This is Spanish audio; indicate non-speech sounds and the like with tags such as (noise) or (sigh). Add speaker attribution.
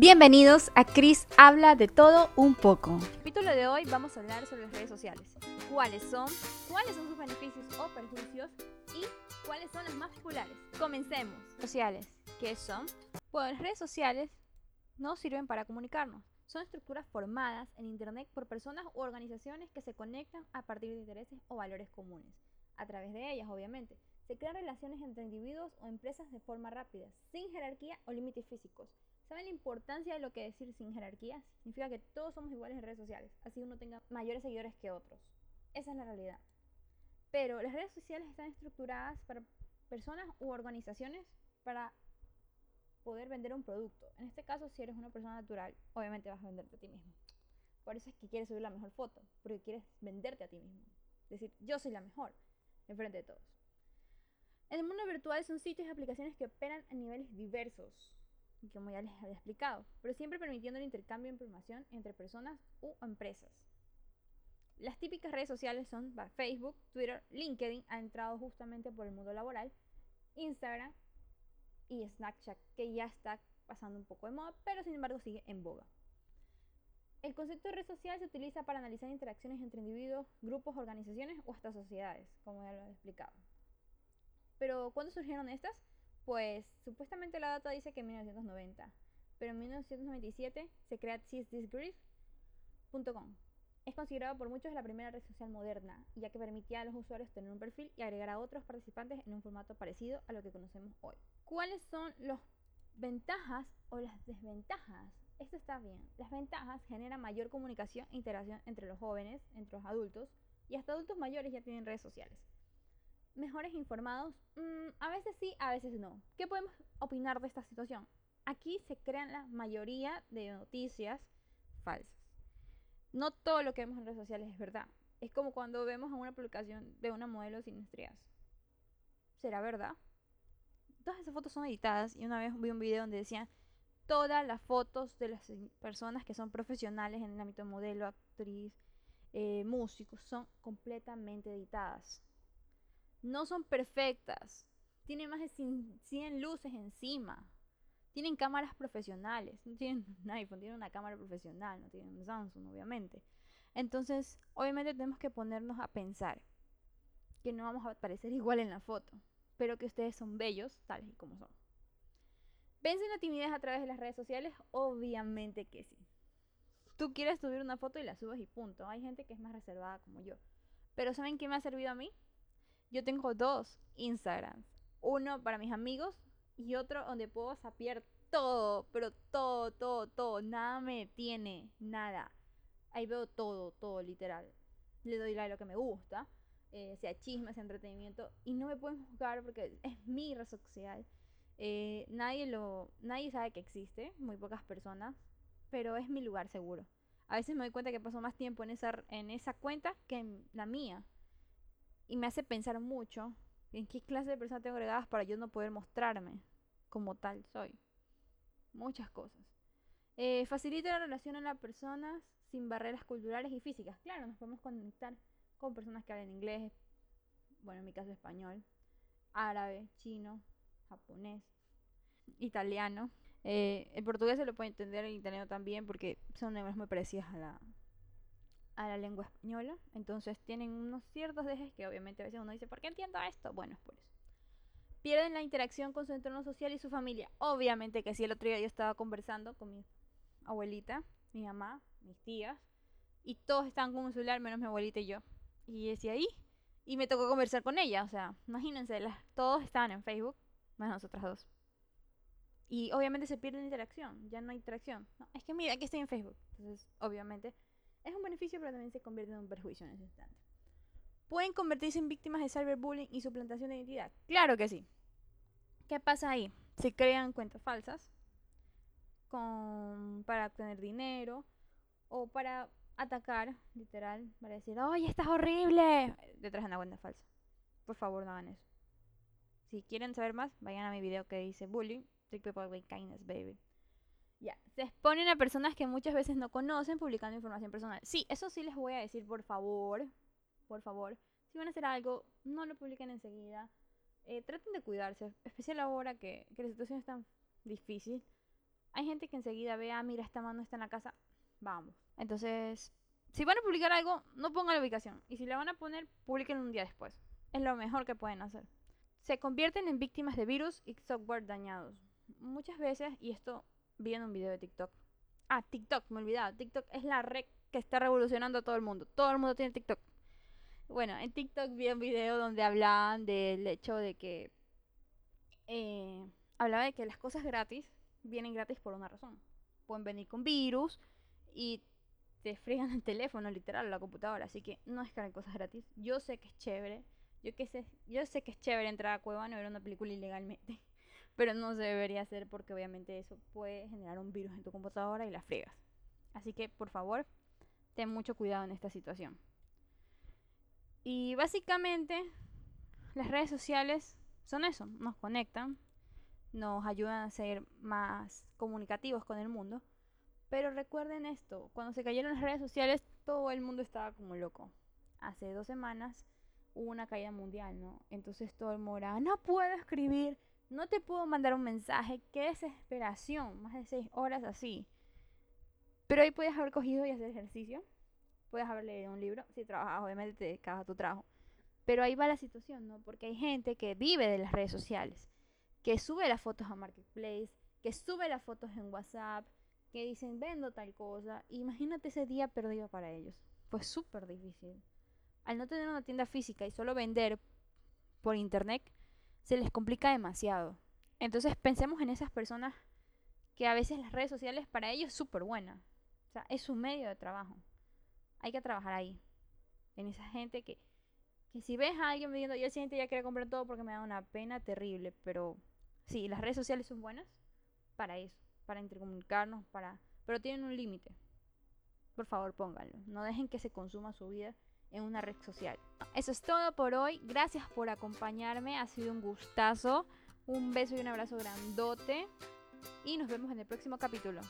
Speaker 1: Bienvenidos a Chris Habla de todo un poco. En el capítulo de hoy vamos a hablar sobre las redes sociales. ¿Cuáles son? ¿Cuáles son sus beneficios o perjuicios? ¿Y cuáles son las más populares? Comencemos. Sociales. ¿Qué son? Pues las redes sociales no sirven para comunicarnos. Son estructuras formadas en Internet por personas u organizaciones que se conectan a partir de intereses o valores comunes. A través de ellas, obviamente. Se crean relaciones entre individuos o empresas de forma rápida, sin jerarquía o límites físicos. ¿Saben la importancia de lo que decir sin jerarquía? Significa que todos somos iguales en redes sociales, así uno tenga mayores seguidores que otros. Esa es la realidad. Pero las redes sociales están estructuradas para personas u organizaciones para poder vender un producto. En este caso, si eres una persona natural, obviamente vas a venderte a ti mismo. Por eso es que quieres subir la mejor foto, porque quieres venderte a ti mismo. Decir, yo soy la mejor, en frente de todos. En el mundo virtual son sitios y aplicaciones que operan a niveles diversos, como ya les había explicado, pero siempre permitiendo el intercambio de información entre personas u empresas. Las típicas redes sociales son Facebook, Twitter, LinkedIn, ha entrado justamente por el mundo laboral, Instagram y Snapchat, que ya está pasando un poco de moda, pero sin embargo sigue en boga. El concepto de red social se utiliza para analizar interacciones entre individuos, grupos, organizaciones o hasta sociedades, como ya lo he explicado. Pero, ¿cuándo surgieron estas? Pues supuestamente la data dice que en 1990, pero en 1997 se crea sisthisgrid.com. Es considerado por muchos la primera red social moderna, ya que permitía a los usuarios tener un perfil y agregar a otros participantes en un formato parecido a lo que conocemos hoy. ¿Cuáles son las ventajas o las desventajas? Esto está bien. Las ventajas generan mayor comunicación e interacción entre los jóvenes, entre los adultos y hasta adultos mayores ya tienen redes sociales mejores informados? Mm, a veces sí, a veces no. ¿Qué podemos opinar de esta situación? Aquí se crean la mayoría de noticias falsas. No todo lo que vemos en redes sociales es verdad. Es como cuando vemos una publicación de una modelo sin estrías. ¿Será verdad? Todas esas fotos son editadas y una vez vi un video donde decían todas las fotos de las personas que son profesionales en el ámbito de modelo, actriz, eh, son completamente editadas no son perfectas. Tienen más de 100 luces encima. Tienen cámaras profesionales. No tienen (laughs) un iPhone, tienen una cámara profesional. No tienen un Samsung, obviamente. Entonces, obviamente tenemos que ponernos a pensar que no vamos a aparecer (laughs) igual en la foto, pero que ustedes son bellos tales y como son. ¿Vencen la timidez a través de las redes sociales? Obviamente que sí. Tú quieres subir una foto y la subes y punto. Hay gente que es más reservada como yo. Pero ¿saben qué me ha servido a mí? Yo tengo dos Instagrams. Uno para mis amigos y otro donde puedo sapiar todo, pero todo, todo, todo. Nada me detiene, nada. Ahí veo todo, todo, literal. Le doy like a lo que me gusta, eh, sea chisme, sea entretenimiento. Y no me pueden juzgar porque es mi red social. Eh, nadie, lo, nadie sabe que existe, muy pocas personas, pero es mi lugar seguro. A veces me doy cuenta que paso más tiempo en esa, en esa cuenta que en la mía y me hace pensar mucho en qué clase de personas tengo agregadas para yo no poder mostrarme como tal soy. Muchas cosas. Eh, facilita la relación en las personas sin barreras culturales y físicas. Claro, nos podemos conectar con personas que hablan inglés, bueno, en mi caso español, árabe, chino, japonés, italiano. Eh, el portugués se lo puede entender, el italiano también, porque son lenguas muy parecidas a la, a la lengua española. Entonces tienen unos ciertos dejes que obviamente a veces uno dice, ¿por qué entiendo esto? Bueno, es por eso. Pierden la interacción con su entorno social y su familia. Obviamente que sí, el otro día yo estaba conversando con mi abuelita, mi mamá, mis tías, y todos estaban con un celular menos mi abuelita y yo. Y decía ahí, y me tocó conversar con ella. O sea, imagínense, las, todos estaban en Facebook, más nosotras dos. Y obviamente se pierde la interacción, ya no hay interacción. es que mira, aquí estoy en Facebook. Entonces, obviamente, es un beneficio, pero también se convierte en un perjuicio en ese instante. ¿Pueden convertirse en víctimas de cyberbullying y suplantación de identidad? Claro que sí. ¿Qué pasa ahí? Se crean cuentas falsas con, para obtener dinero o para atacar, literal, para decir, ¡Oye, estás horrible! Detrás de una cuenta falsa. Por favor, no hagan eso. Si quieren saber más, vayan a mi video que dice bullying, trick people with kindness, baby. Ya, se exponen a personas que muchas veces no conocen publicando información personal. Sí, eso sí les voy a decir, por favor, por favor, si van a hacer algo, no lo publiquen enseguida. Eh, traten de cuidarse, especial ahora que, que la situación es tan difícil. hay gente que enseguida ve, ah, mira, esta mano está en la casa, vamos. Entonces, si van a publicar algo, no pongan la ubicación. Y si la van a poner, publiquen un día después. Es lo mejor que pueden hacer. Se convierten en víctimas de virus y software dañados. Muchas veces, y esto vi en un video de TikTok. Ah, TikTok, me olvidaba. TikTok es la red que está revolucionando a todo el mundo. Todo el mundo tiene TikTok. Bueno, en TikTok vi un video donde hablaban del hecho de que... Eh, hablaba de que las cosas gratis vienen gratis por una razón. Pueden venir con virus y te fregan el teléfono, literal, la computadora. Así que no es que cosas gratis. Yo sé que es chévere. Yo, que sé, yo sé que es chévere entrar a Cueva y ver una película ilegalmente. Pero no se debería hacer porque obviamente eso puede generar un virus en tu computadora y la fregas. Así que por favor, ten mucho cuidado en esta situación. Y básicamente las redes sociales son eso, nos conectan, nos ayudan a ser más comunicativos con el mundo. Pero recuerden esto, cuando se cayeron las redes sociales todo el mundo estaba como loco. Hace dos semanas hubo una caída mundial, ¿no? Entonces todo el mundo no puedo escribir, no te puedo mandar un mensaje, qué desesperación, más de seis horas así. Pero ahí puedes haber cogido y hacer ejercicio, puedes haber leído un libro, si trabajas obviamente te dedicas a tu trabajo. Pero ahí va la situación, ¿no? Porque hay gente que vive de las redes sociales que sube las fotos a Marketplace, que sube las fotos en WhatsApp, que dicen vendo tal cosa. Imagínate ese día perdido para ellos. Fue súper difícil. Al no tener una tienda física y solo vender por internet, se les complica demasiado. Entonces pensemos en esas personas que a veces las redes sociales para ellos es súper buena. O sea, es su medio de trabajo. Hay que trabajar ahí. En esa gente que, que si ves a alguien vendiendo, yo el siguiente ya quiero comprar todo porque me da una pena terrible, pero Sí, las redes sociales son buenas para eso, para intercomunicarnos, para... pero tienen un límite. Por favor, pónganlo. No dejen que se consuma su vida en una red social. Eso es todo por hoy. Gracias por acompañarme. Ha sido un gustazo. Un beso y un abrazo grandote. Y nos vemos en el próximo capítulo.